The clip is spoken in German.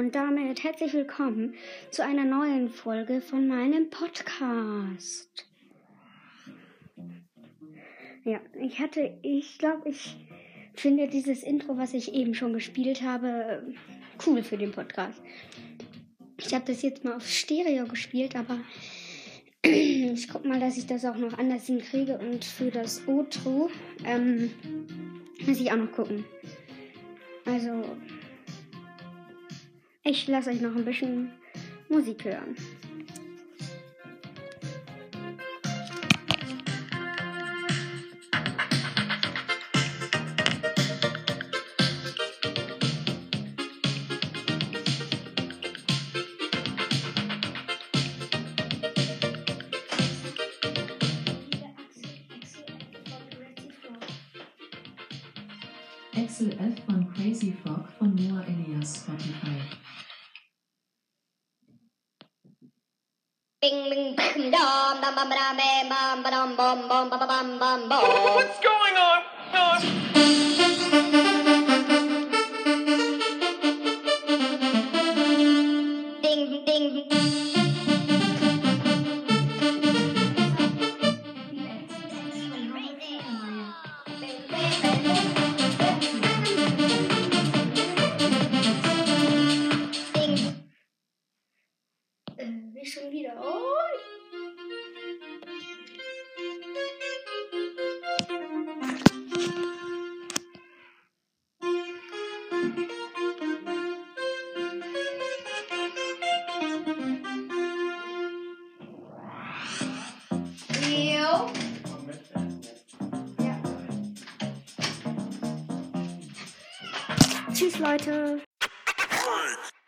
Und damit herzlich willkommen zu einer neuen Folge von meinem Podcast. Ja, ich hatte, ich glaube, ich finde dieses Intro, was ich eben schon gespielt habe, cool für den Podcast. Ich habe das jetzt mal auf Stereo gespielt, aber ich guck mal, dass ich das auch noch anders hinkriege und für das Outro ähm, muss ich auch noch gucken. Also, ich lasse euch noch ein bisschen Musik hören. Axel F. von Crazy Frog von Noah Elias Spotify. What's going on? Ding ding. Ding. Äh, wie schon wieder. Oh. Tschüss, Leute.